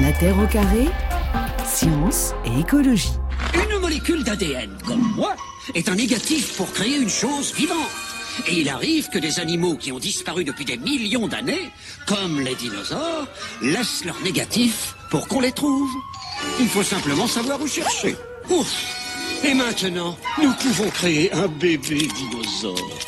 La Terre au carré, science et écologie. Une molécule d'ADN, comme moi, est un négatif pour créer une chose vivante. Et il arrive que des animaux qui ont disparu depuis des millions d'années, comme les dinosaures, laissent leur négatif pour qu'on les trouve. Il faut simplement savoir où chercher. Ouf Et maintenant, nous pouvons créer un bébé dinosaure.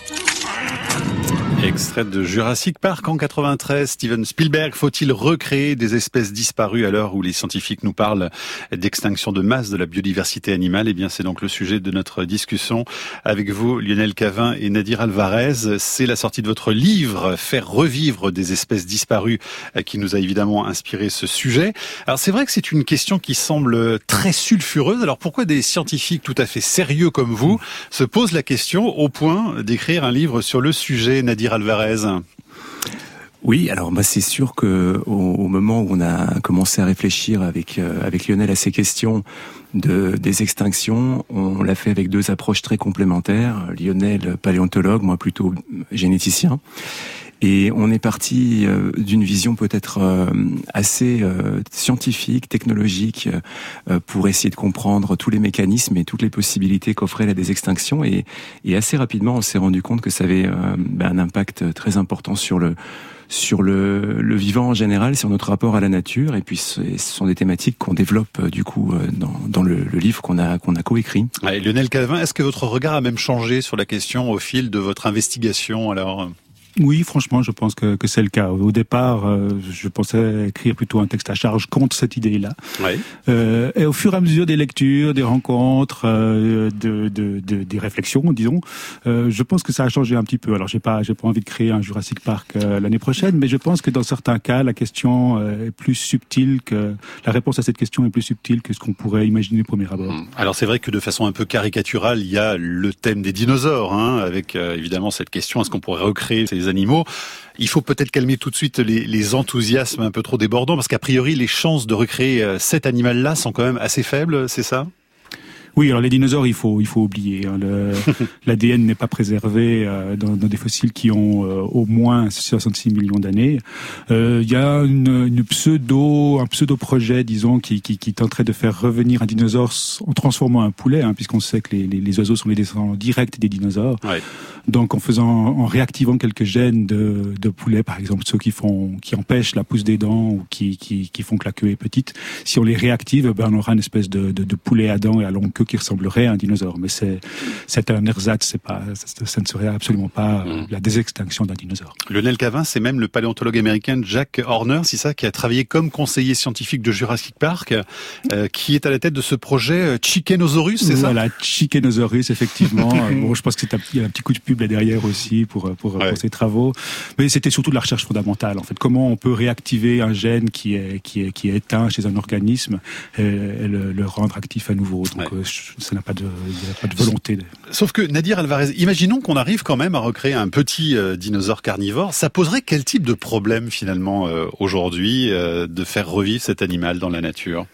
Extrait de Jurassic Park en 93, Steven Spielberg, faut-il recréer des espèces disparues à l'heure où les scientifiques nous parlent d'extinction de masse de la biodiversité animale? Eh bien, c'est donc le sujet de notre discussion avec vous, Lionel Cavin et Nadir Alvarez. C'est la sortie de votre livre, Faire revivre des espèces disparues, qui nous a évidemment inspiré ce sujet. Alors, c'est vrai que c'est une question qui semble très sulfureuse. Alors, pourquoi des scientifiques tout à fait sérieux comme vous se posent la question au point d'écrire un livre sur le sujet, Nadir Alvarez oui, alors bah, c'est sûr que au, moment où on a commencé à réfléchir avec euh, avec Lionel à ces questions de des extinctions, on l'a fait avec deux approches très complémentaires. Lionel paléontologue, moi plutôt généticien. Et on est parti euh, d'une vision peut-être euh, assez scientifique, technologique, pour essayer de comprendre tous les mécanismes et toutes les possibilités qu'offrait la désextinction. Et, et assez rapidement, on s'est rendu compte que ça avait ben, un impact très important sur le sur le, le, vivant en général, sur notre rapport à la nature. Et puis, ce sont des thématiques qu'on développe euh, du coup euh, dans, dans le, le, livre qu'on a qu'on a coécrit. Lionel Calvin, est-ce que votre regard a même changé sur la question au fil de votre investigation Alors. Oui, franchement, je pense que, que c'est le cas. Au départ, euh, je pensais écrire plutôt un texte à charge contre cette idée-là. Ouais. Euh, et au fur et à mesure des lectures, des rencontres, euh, de, de, de, des réflexions, disons, euh, je pense que ça a changé un petit peu. Alors, j'ai pas, j'ai pas envie de créer un Jurassic Park euh, l'année prochaine, mais je pense que dans certains cas, la question euh, est plus subtile que la réponse à cette question est plus subtile que ce qu'on pourrait imaginer au premier abord. Mmh. Alors, c'est vrai que de façon un peu caricaturale, il y a le thème des dinosaures, hein, avec évidemment cette question est-ce qu'on pourrait recréer ces animaux. Il faut peut-être calmer tout de suite les, les, enthousiasmes un peu trop débordants, parce qu'a priori, les chances de recréer euh, cet animal-là sont quand même assez faibles, c'est ça? Oui, alors les dinosaures, il faut il faut oublier. Hein, L'ADN n'est pas préservé euh, dans, dans, des fossiles qui ont euh, au moins 66 millions d'années. Euh, il y a une, une, pseudo un pseudo projet, disons, qui, qui, qui tenterait de faire revenir un dinosaure en transformant un poulet, hein, puisqu'on sait que les, les, les, oiseaux sont les descendants directs des dinosaures. Ouais. Donc en faisant en réactivant quelques gènes de, de poulet, par exemple ceux qui font qui empêchent la pousse des dents ou qui, qui, qui font que la queue est petite, si on les réactive, ben on aura une espèce de, de, de poulet à dents et à longue queue qui ressemblerait à un dinosaure. Mais c'est, un ersatz, c'est pas, ça, ne serait absolument pas mmh. la désextinction d'un dinosaure. Lionel Cavin, c'est même le paléontologue américain Jack Horner, c'est ça, qui a travaillé comme conseiller scientifique de Jurassic Park, euh, qui est à la tête de ce projet euh, Chickenosaurus, c'est voilà, ça? Voilà, Chickenosaurus, effectivement. bon, je pense qu'il y a un petit coup de pub là derrière aussi pour, pour, ouais. pour ses travaux. Mais c'était surtout de la recherche fondamentale, en fait. Comment on peut réactiver un gène qui est, qui est, qui est éteint chez un organisme et, et le, le, rendre actif à nouveau. Donc, ouais ça n'a pas de, pas de volonté. Sauf que Nadir Alvarez, imaginons qu'on arrive quand même à recréer un petit euh, dinosaure carnivore. Ça poserait quel type de problème finalement euh, aujourd'hui euh, de faire revivre cet animal dans la nature?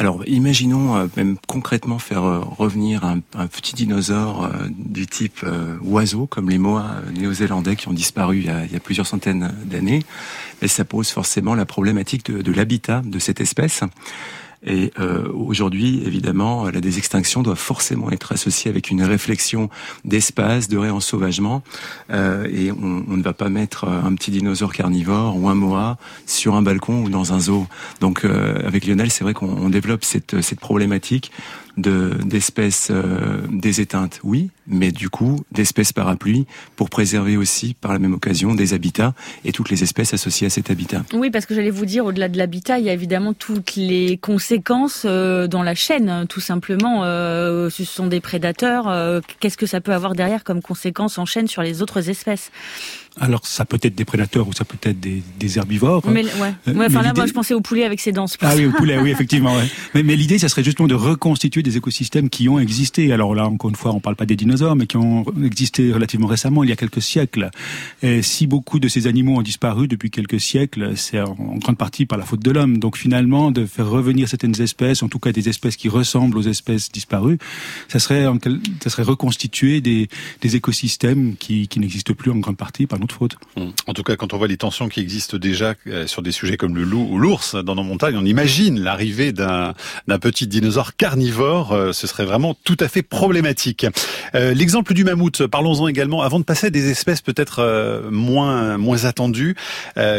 Alors, imaginons euh, même concrètement faire euh, revenir un, un, petit dinosaure euh, du type oiseau, comme les moas néo-zélandais qui ont disparu il y a, il y a plusieurs centaines d'années. Mais ça pose forcément la problématique de, de l'habitat de cette espèce. Et euh, aujourd'hui, évidemment, la désextinction doit forcément être associée avec une réflexion d'espace, de réensauvagement. Euh, et on, ne va pas mettre un petit dinosaure carnivore ou un moa sur un balcon ou dans un zoo. Donc, euh, avec Lionel, c'est vrai qu'on développe cette, cette problématique de d'espèces euh, des éteintes, oui, mais du coup d'espèces parapluies pour préserver aussi par la même occasion des habitats et toutes les espèces associées à cet habitat. Oui, parce que j'allais vous dire, au-delà de l'habitat, il y a évidemment toutes les conséquences euh, dans la chaîne, tout simplement. Euh, ce sont des prédateurs. Euh, Qu'est-ce que ça peut avoir derrière comme conséquence en chaîne sur les autres espèces? Alors ça peut être des prédateurs ou ça peut être des, des herbivores. Mais, ouais. Euh, ouais enfin là, moi, je pensais au poulet avec ses dents. Ah oui, au poulet, oui, effectivement. Ouais. Mais, mais l'idée, ça serait justement de reconstituer des écosystèmes qui ont existé. Alors là, encore une fois, on parle pas des dinosaures, mais qui ont existé relativement récemment, il y a quelques siècles. Et si beaucoup de ces animaux ont disparu depuis quelques siècles, c'est en, en grande partie par la faute de l'homme. Donc finalement, de faire revenir certaines espèces, en tout cas des espèces qui ressemblent aux espèces disparues, ça serait, ça serait reconstituer des, des écosystèmes qui, qui n'existent plus en grande partie par notre Mmh. En tout cas, quand on voit les tensions qui existent déjà euh, sur des sujets comme le loup ou l'ours dans nos montagnes, on imagine l'arrivée d'un petit dinosaure carnivore. Euh, ce serait vraiment tout à fait problématique. Euh, l'exemple du mammouth, parlons-en également. Avant de passer à des espèces peut-être moins moins attendues,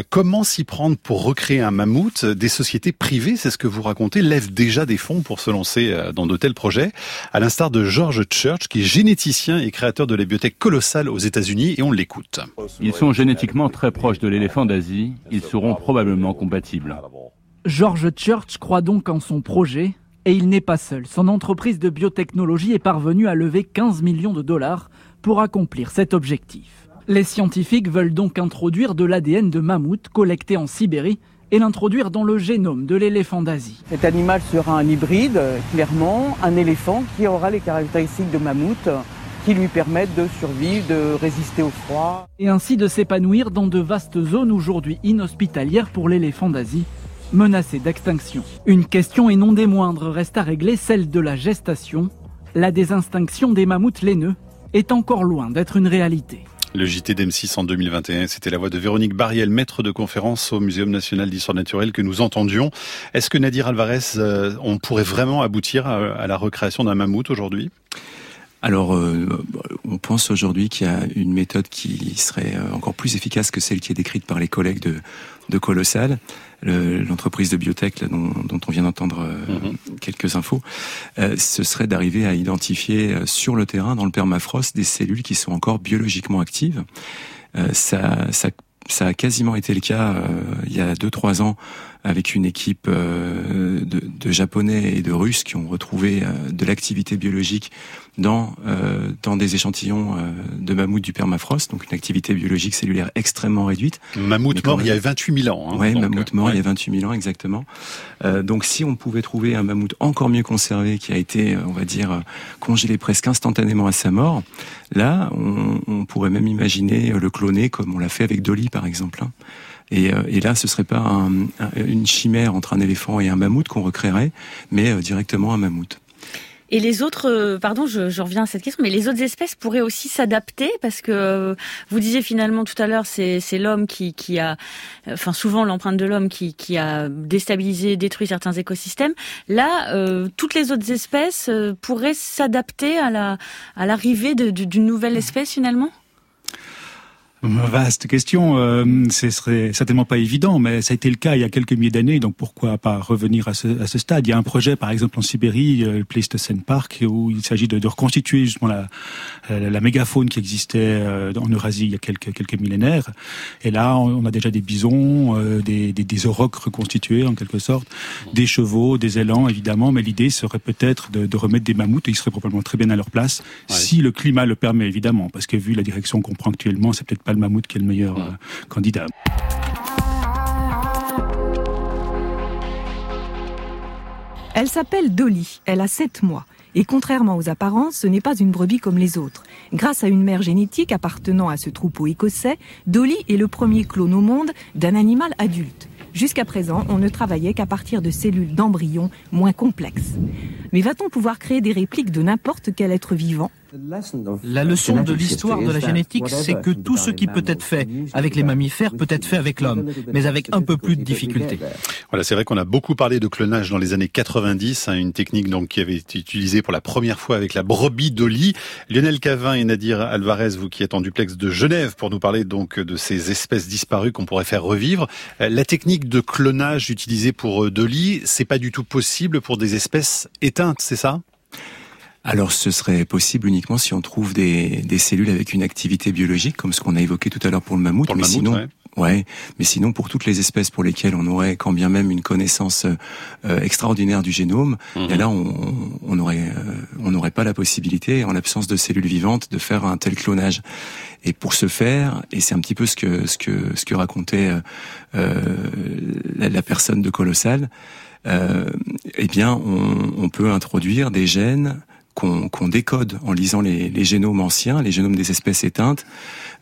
comment s'y prendre pour recréer un mammouth? Des sociétés privées, c'est ce que vous racontez, lèvent déjà des fonds pour se lancer dans de tels projets, à l'instar de George Church, qui est généticien et créateur de la bibliothèque colossale aux États-Unis, et on l'écoute. Ils sont génétiquement très proches de l'éléphant d'Asie. Ils seront probablement compatibles. George Church croit donc en son projet, et il n'est pas seul. Son entreprise de biotechnologie est parvenue à lever 15 millions de dollars pour accomplir cet objectif. Les scientifiques veulent donc introduire de l'ADN de mammouth collecté en Sibérie et l'introduire dans le génome de l'éléphant d'Asie. Cet animal sera un hybride, clairement, un éléphant qui aura les caractéristiques de mammouth qui lui permettent de survivre, de résister au froid. Et ainsi de s'épanouir dans de vastes zones aujourd'hui inhospitalières pour l'éléphant d'Asie, menacé d'extinction. Une question et non des moindres reste à régler, celle de la gestation. La désextinction des mammouths laineux est encore loin d'être une réalité. Le JT d'M6 en 2021, c'était la voix de Véronique Bariel, maître de conférence au Muséum national d'histoire naturelle que nous entendions. Est-ce que Nadir Alvarez, euh, on pourrait vraiment aboutir à la recréation d'un mammouth aujourd'hui? Alors, euh, on pense aujourd'hui qu'il y a une méthode qui serait euh, encore plus efficace que celle qui est décrite par les collègues de, de Colossal, l'entreprise de biotech dont, on vient d'entendre euh, mhm. quelques infos. ce serait d'arriver à identifier sur le terrain, dans le permafrost, des cellules qui sont encore biologiquement actives. ça, ça, ça a quasiment été le cas il y a deux trois ans avec une équipe de, de, japonais et de russes qui ont retrouvé de l'activité biologique dans euh, dans des échantillons euh, de mammouth du permafrost, donc une activité biologique cellulaire extrêmement réduite. Mammouth mort il y a 28 000 ans. Hein, oui, mammouth mort il y a 28 000 ans exactement. Euh, donc si on pouvait trouver un mammouth encore mieux conservé qui a été, on va dire, congelé presque instantanément à sa mort, là on, on pourrait même imaginer le cloner comme on l'a fait avec Dolly par exemple. Hein. Et, là, ce serait pas un, une chimère entre un éléphant et un mammouth qu'on recréerait, mais directement un mammouth. Et les autres, euh, pardon, je, je, reviens à cette question, mais les autres espèces pourraient aussi s'adapter parce que euh, vous disiez finalement tout à l'heure, c'est, l'homme qui, a, enfin souvent l'empreinte de l'homme qui, a déstabilisé, détruit certains écosystèmes. Là, euh, toutes les autres espèces pourraient s'adapter à la à l'arrivée d'une nouvelle espèce finalement? Vaste question. Euh, ce serait certainement pas évident, mais ça a été le cas il y a quelques milliers d'années. Donc pourquoi pas revenir à ce, à ce, stade? Il y a un projet, par exemple en Sibérie, euh, le Pleistocène Park, où il s'agit de, de, reconstituer justement la, euh, la, mégafaune qui existait euh, en Eurasie il y a quelques quelques millénaires. Et là, on a déjà des bisons, des, des, des aurochs reconstitués en quelque sorte, des chevaux, des élans évidemment. Mais l'idée serait peut-être de, de, remettre des mammouths. Et ils seraient probablement très bien à leur place si le climat le permet évidemment, parce que vu la direction qu'on prend actuellement, c'est peut-être pas le mammouth qui est le meilleur euh, candidat. Elle s'appelle Dolly, elle a 7 mois. Et contrairement aux apparences, ce n'est pas une brebis comme les autres. Grâce à une mère génétique appartenant à ce troupeau écossais, Dolly est le premier clone au monde d'un animal adulte. Jusqu'à présent, on ne travaillait qu'à partir de cellules d'embryons moins complexes. Mais va-t-on pouvoir créer des répliques de n'importe quel être vivant? La leçon de l'histoire de la génétique, c'est que tout ce qui peut être fait avec les mammifères peut être fait avec l'homme, mais avec un peu plus de difficulté. Voilà, c'est vrai qu'on a beaucoup parlé de clonage dans les années 90, hein, une technique donc qui avait été utilisée pour la première fois avec la brebis d'Oli. Lionel Cavin et Nadir Alvarez, vous qui êtes en duplex de Genève pour nous parler donc de ces espèces disparues qu'on pourrait faire revivre. Euh, la technique de clonage utilisée pour euh, Dolly, c'est pas du tout possible pour des espèces éteintes, c'est ça? Alors ce serait possible uniquement si on trouve des, des cellules avec une activité biologique, comme ce qu'on a évoqué tout à l'heure pour le mammouth. mais sinon, ouais. mais sinon pour toutes les espèces pour lesquelles on aurait quand bien même une connaissance euh, extraordinaire du génome, mhm. là on, euh, on n'aurait pas la possibilité, en l'absence de cellules vivantes, de faire un tel clonage. Et pour ce faire, et c'est un petit peu ce que ce que ce que racontait euh, la, la, personne de Colossal. eh bien, on, on peut introduire des gènes qu'on décode en lisant les, génomes anciens, les génomes des espèces éteintes,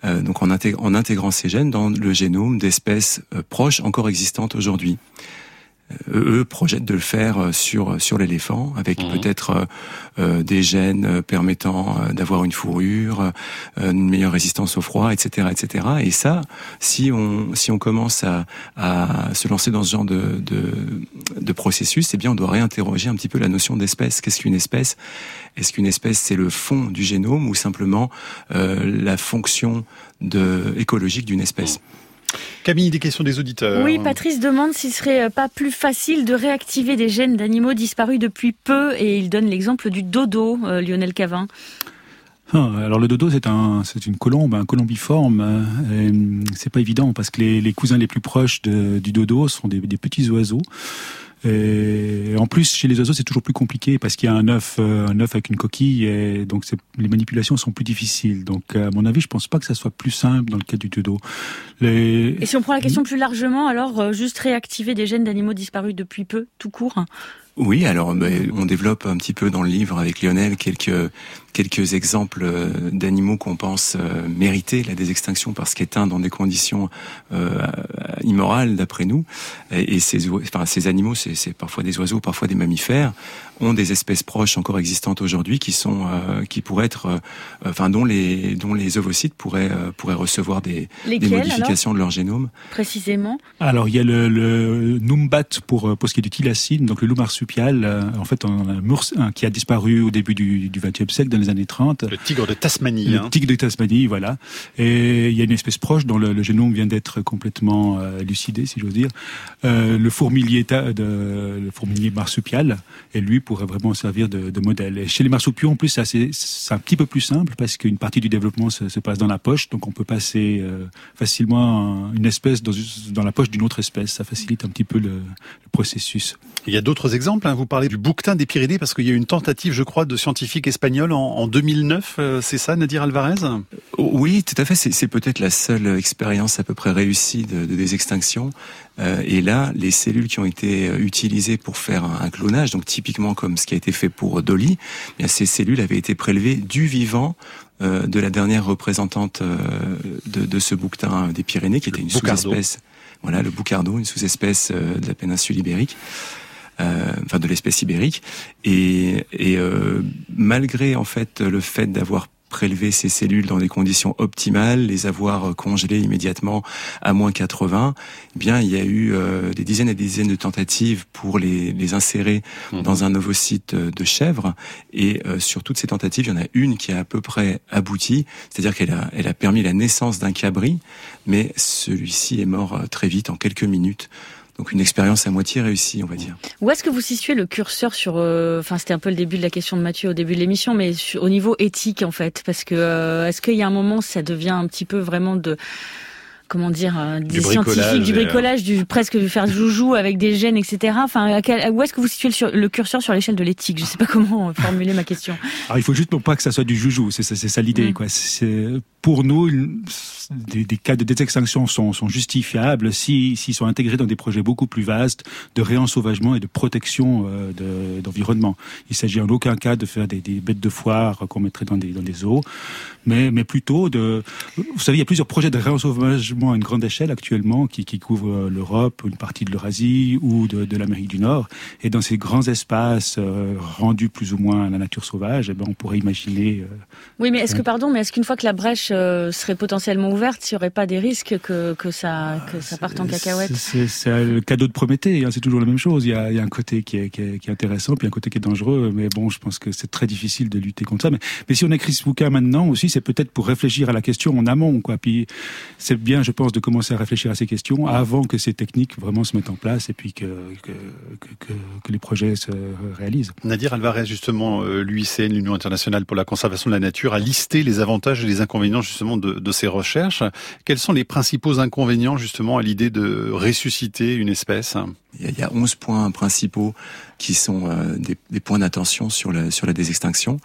euh, donc en, intégrant ces gènes dans le génome d'espèces euh, proches encore existantes aujourd'hui. Euh, eux projettent de le faire sur sur l'éléphant avec mmh. peut-être des gènes permettant d'avoir une fourrure, une meilleure résistance au froid, etc., etc. Et ça, si on si on commence à, à se lancer dans ce genre de de, de processus, eh bien on doit réinterroger un petit peu la notion d'espèce. Qu'est-ce qu'une espèce? Est-ce qu'une espèce c'est le fond du génome ou simplement la fonction de, écologique d'une espèce? Camille, des questions des auditeurs. Oui, Patrice demande s'il serait euh, pas plus facile de réactiver des gènes d'animaux disparus depuis peu, et il donne l'exemple du dodo, euh, Lionel Cavin. Ah, alors le dodo c'est un c'est une colombe, un colombiforme. Euh, c'est pas évident parce que les, cousins les plus proches du dodo sont des petits oiseaux. Et en plus, chez les oiseaux, c'est toujours plus compliqué parce qu'il y a un œuf, euh, un œuf avec une coquille, et donc les manipulations sont plus difficiles. Donc, à mon avis, je pense pas que ça soit plus simple dans le cas du dodo. Les... Et si on prend la question plus largement, alors euh, juste réactiver des gènes d'animaux disparus depuis peu, tout court oui, alors ben, on développe un petit peu dans le livre avec Lionel quelques quelques exemples euh, d'animaux qu'on pense euh, mériter la désextinction parce qu'éteints dans des conditions euh, immorales d'après nous. Et, ces, enfin, ces animaux, c'est parfois des oiseaux, parfois des mammifères, ont des espèces proches encore existantes aujourd'hui qui sont, qui pourraient être, enfin, dont les dont les ovocytes pourraient pourraient recevoir des, des modifications de leur génome. Précisément? Alors il y a le, le numbat pour pour ce qui est du thylacine, donc le loup marsupial, en fait, un, un, qui a disparu au début du XXe siècle les années 30. Le tigre de Tasmanie. Le hein. tigre de Tasmanie, voilà. Et il y a une espèce proche dont le, génome vient d'être complètement euh, lucidé, si j'ose dire. Euh, le fourmilier de, le fourmilier marsupial, et lui pourrait vraiment servir de, de modèle. Et chez les marsupiaux, en plus, c'est un petit peu plus simple parce qu'une partie du développement se, se, passe dans la poche, donc on peut passer euh, facilement une espèce dans, dans la poche d'une autre espèce. Ça facilite un petit peu le, le processus. Il y a d'autres exemples. Hein. Vous parlez du bouquetin des Pyrénées parce qu'il y a une tentative, je crois, de scientifiques espagnols en, en 2009. Euh, c'est ça, Nadir Alvarez? Oui, tout à fait. C'est peut-être la seule expérience à peu près réussie de, de désextinction. Euh, et là, les cellules qui ont été euh, utilisées pour faire un, clonage, donc typiquement comme ce qui a été fait pour Dolly, eh bien, ces cellules avaient été prélevées du vivant de la dernière représentante de, de, ce bouquetin des Pyrénées, qui était une sous-espèce. Voilà, le boucardo, une sous-espèce de la péninsule ibérique. Euh, enfin de l'espèce ibérique. Et, et euh, malgré en fait le fait d'avoir prélevé ces cellules dans des conditions optimales, les avoir congelées immédiatement à moins 80, eh bien il y a eu euh, des dizaines et des dizaines de tentatives pour les, les insérer mhm. dans un ovocyte de chèvre. Et sur toutes ces tentatives, il y en a une qui a à peu près abouti, c'est-à-dire qu'elle a, elle a permis la naissance d'un cabri, mais celui-ci est mort très vite, en quelques minutes. Donc une expérience à moitié réussie, on va dire. Où est-ce que vous situez le curseur sur euh, Enfin, c'était un peu le début de la question de Mathieu au début de l'émission, mais au niveau éthique en fait, parce que euh, est-ce qu'il y a un moment ça devient un petit peu vraiment de comment dire, euh, des scientifiques, du bricolage, du presque du faire joujou avec des gènes, etc. Enfin, où est-ce que vous situez le, le curseur sur l'échelle de l'éthique? Je sais pas comment formuler ma question. Alors, il faut juste pas que ça soit du joujou, c'est ça, c'est ça l'idée, mm. quoi. C'est pour nous, des, des, cas de désextinction sont, sont justifiables s'ils sont intégrés dans des projets beaucoup plus vastes de réensauvagement et de protection euh, d'environnement. Il s'agit en aucun cas de faire des, des bêtes de foire qu'on mettrait dans des, dans des eaux, mais, mais plutôt de... Vous savez, il y a plusieurs projets de réensauvagement à une grande échelle actuellement qui, qui couvrent l'Europe, une partie de l'Eurasie ou de, de l'Amérique du Nord. Et dans ces grands espaces euh, rendus plus ou moins à la nature sauvage, eh ben, on pourrait imaginer... Euh, oui, mais est-ce que, pardon, mais est-ce qu'une fois que la brèche euh, serait potentiellement ouverte, il n'y aurait pas des risques que, que, ça, que ça parte en cacahuète C'est le cadeau de Prométhée, hein, c'est toujours la même chose. Il y, a, il y a, un côté qui est, qui, est, qui est, intéressant, puis un côté qui est dangereux, mais bon, je pense que c'est très difficile de lutter contre ça. Mais, mais si on écrit ce bouquin maintenant aussi, c'est peut-être pour réfléchir à la question en amont. Quoi. Puis c'est bien, je pense, de commencer à réfléchir à ces questions avant que ces techniques vraiment se mettent en place et puis que, que, que, que les projets se réalisent. Nadir Alvarez, justement, euh, l'UICN, l'Union internationale pour la conservation de la nature, a listé les avantages et les inconvénients justement de, de ces recherches. Quels sont les principaux inconvénients justement à l'idée de ressusciter une espèce? Il y a 11 points principaux qui sont euh, des, des, points d'attention sur la, sur la désextinction.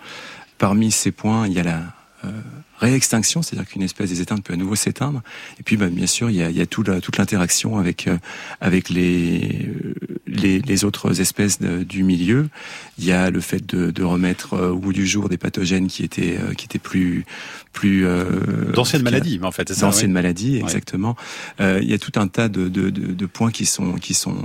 Parmi ces points, il y a la euh, réextinction, c'est-à-dire qu'une espèce des éteintes peut à nouveau s'éteindre. Et puis, bah, bien sûr, il y a, il y a tout toute l'interaction avec euh, avec les les, les, autres espèces du milieu. Il y a le fait de, de remettre au bout du jour des pathogènes qui étaient qui étaient plus plus d'anciennes maladies, en fait. D'anciennes maladies, exactement. il y a tout un tas de, de, points qui sont qui sont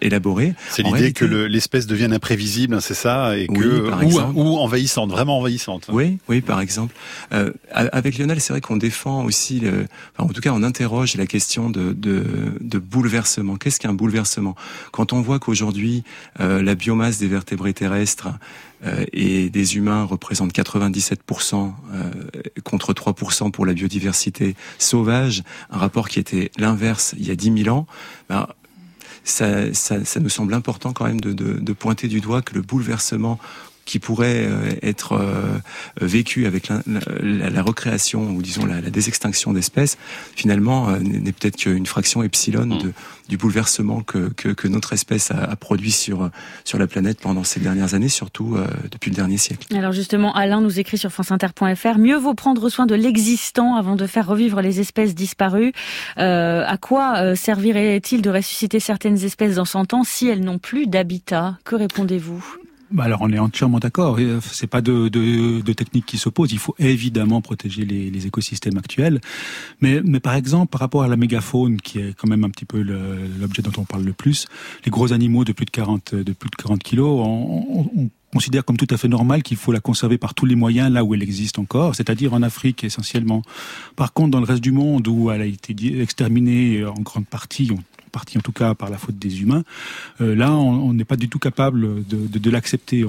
élaborés. C'est l'idée que l'espèce devienne imprévisible, c'est ça, et que ou, ou, envahissante, vraiment envahissante. Oui, oui, par exemple. Euh, avec Lionel, c'est vrai qu'on défend aussi, le, enfin, en tout cas, on interroge la question de, de, de bouleversement. Qu'est-ce qu'un bouleversement? Quand on voit qu'aujourd'hui, euh, la biomasse des vertébrés terrestres euh, et des humains représente 97% euh, contre 3% pour la biodiversité sauvage, un rapport qui était l'inverse il y a 10 000 ans, ben, ça, nous semble important quand même de pointer du doigt que le bouleversement qui pourrait euh, être euh, vécu avec la, la, recréation ou disons la, la désextinction d'espèces, finalement euh, n'est peut-être qu'une fraction epsilon mm. de, du bouleversement que, que, que, notre espèce a, a, produit sur sur la planète pendant ces dernières années, surtout depuis le dernier siècle. Alors justement, Alain nous écrit sur franceinter.fr mieux vaut prendre soin de l'existant avant de faire revivre les espèces disparues. Euh, à quoi servirait-il de ressusciter certaines espèces dans 100 ans si elles n'ont plus d'habitat? Que répondez-vous? Bah alors on est entièrement d'accord. Euh, c'est pas de, de, de techniques qui s'opposent. Il faut évidemment protéger les, les, écosystèmes actuels. Mais, mais par exemple, par rapport à la mégafaune, qui est quand même un petit peu l'objet dont on parle le plus, les gros animaux de plus de 40 de plus de 40 kilos, on, on, considère comme tout à fait normal qu'il faut la conserver par tous les moyens là où elle existe encore, c'est-à-dire en Afrique essentiellement. Par contre, dans le reste du monde où elle a été exterminée en grande partie, partie en tout cas par la faute des humains. Euh, là, on n'est pas du tout capable de, de, de l'accepter.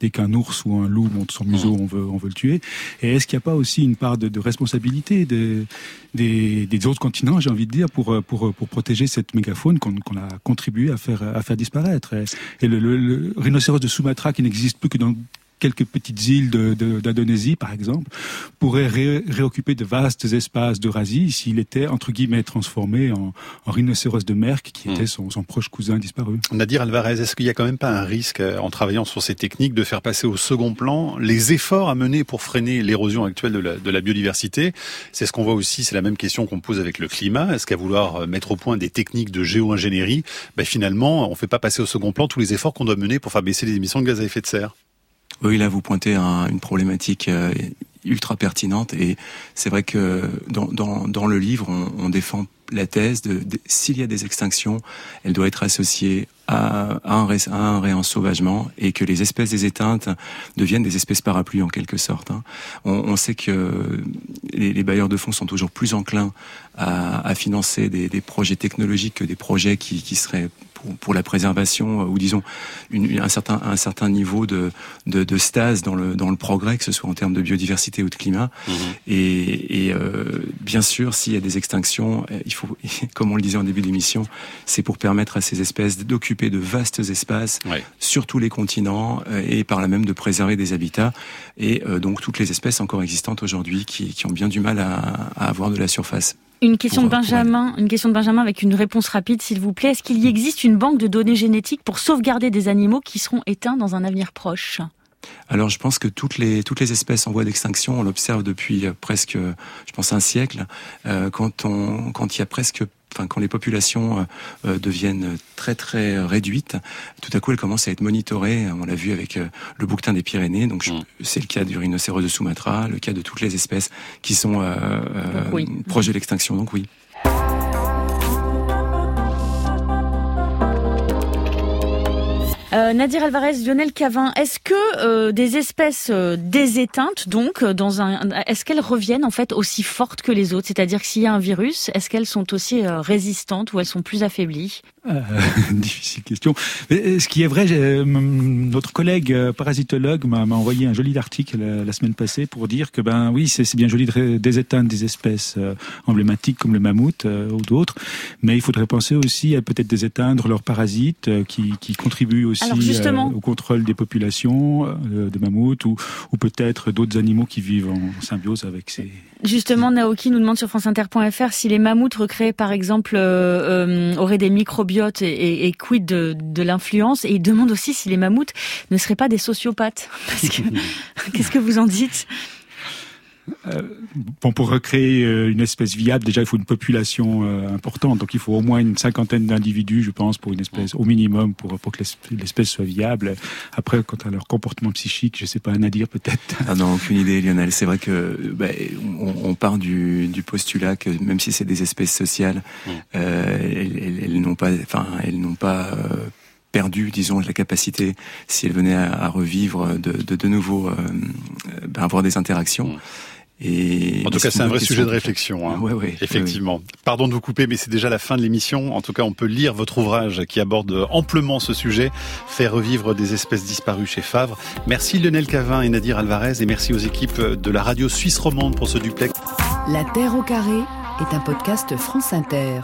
Dès qu'un ours ou un loup monte son museau, on veut, on veut le tuer. Et est-ce qu'il n'y a pas aussi une part de, de responsabilité des, des, des, autres continents, j'ai envie de dire, pour, pour, pour protéger cette mégafaune qu'on a contribué à faire, à faire disparaître? Et, et le, le, le rhinocéros de Sumatra, qui n'existe plus que dans quelques petites îles d'Indonésie, par exemple, pourrait réoccuper de vastes espaces d'Eurasie s'il était, entre guillemets, transformé en, en rhinocéros de Merck, qui était hmm. son, proche cousin disparu. Nadir Alvarez, est-ce qu'il n'y a quand même pas un risque, euh, en travaillant sur ces techniques, de faire passer au second plan les efforts à mener pour freiner l'érosion actuelle de la, de la biodiversité? C'est ce qu'on voit aussi, c'est la même question qu'on pose avec le climat. Est-ce qu'à vouloir euh, mettre au point des techniques de géo-ingénierie, ben finalement, on ne fait pas passer au second plan tous les efforts qu'on doit mener pour faire baisser les émissions de gaz à effet de serre? Oui, là, vous pointez un, une problématique euh, ultra pertinente et c'est vrai que dans, dans, le livre, on, défend la thèse de, s'il y a des extinctions, elle doit être associée à, un, réensauvagement et que les espèces des éteintes deviennent des espèces parapluies en quelque sorte. Hein. On, sait que les, bailleurs de fonds sont toujours plus enclins à, financer des, projets technologiques que des projets qui seraient pour, la préservation euh, ou disons une, un certain un certain niveau de, de, de stase dans le dans le progrès, que ce soit en termes de biodiversité ou de climat. Mmh. Et, et euh, bien sûr, s'il y a des extinctions, euh, il faut, comme on le disait en début d'émission, c'est pour permettre à ces espèces d'occuper de vastes espaces ouais. sur tous les continents et par là même de préserver des habitats et euh, donc toutes les espèces encore existantes aujourd'hui qui, qui, ont bien du mal à, à avoir de la surface. Une question de Benjamin, une question de Benjamin avec une réponse rapide, s'il vous plaît. Est-ce qu'il y existe une banque de données génétiques pour sauvegarder des animaux qui seront éteints dans un avenir proche? Alors je pense que toutes les toutes les espèces en voie d'extinction, on l'observe depuis euh, presque, je pense un siècle. Euh, quand on quand il y a presque enfin quand les populations euh, euh, deviennent très très réduites, tout à coup elles commencent à être monitorées. On l'a vu avec euh, le bouquetin des Pyrénées. Donc mm. c'est le cas du rhinocéros de Sumatra, le cas de toutes les espèces qui sont euh, oui. proches de l'extinction. Donc oui. Euh, Nadir Alvarez, Lionel Cavin, est-ce que euh, des espèces euh, déséteintes, donc, dans un, est-ce qu'elles reviennent en fait aussi fortes que les autres? C'est-à-dire que s'il y a un virus, est-ce qu'elles sont aussi résistantes ou elles sont plus affaiblies? Difficile question. Ce qui est vrai, notre collègue parasitologue m'a envoyé un joli article la, semaine passée pour dire que ben oui, c'est bien joli de déséteindre des espèces emblématiques comme le mammouth ou d'autres, mais il faudrait penser aussi à peut-être déséteindre leurs parasites qui contribuent aussi aussi euh, au contrôle des populations euh, de mammouths ou, ou peut-être d'autres animaux qui vivent en symbiose avec ces... Justement, Naoki nous demande sur franceinter.fr si les mammouths recréés, par exemple, euh, euh, auraient des microbiotes et, et, et quid de, de l'influence. Et il demande aussi si les mammouths ne seraient pas des sociopathes. Parce que, qu'est-ce que vous en dites? Euh, bon, pour recréer euh, une espèce viable, déjà il faut une population euh, importante, donc il faut au moins une cinquantaine d'individus, je pense, pour une espèce au minimum pour pour que l'espèce soit viable. Après, quant à leur comportement psychique, je sais pas un à dire peut-être. Ah non, aucune idée, Lionel. C'est vrai que bah, on, on, part du, du, postulat que même si c'est des espèces sociales, mmh. elles, elles n'ont pas, enfin, elles n'ont pas perdu, disons, la capacité, si elle venait à, revivre, de de, de nouveau euh, ben, avoir des interactions. Mmh. Et en tout cas, c'est un vrai sujet de réflexion. Hein. Ouais, ouais, Effectivement. Pardon de vous couper, mais c'est déjà la fin de l'émission. En tout cas, on peut lire votre ouvrage qui aborde amplement ce sujet, faire revivre des espèces disparues chez Favre. Merci Lionel Cavin et Nadir Alvarez, et merci aux équipes de la radio suisse romande pour ce duplex. La Terre au carré est un podcast France Inter.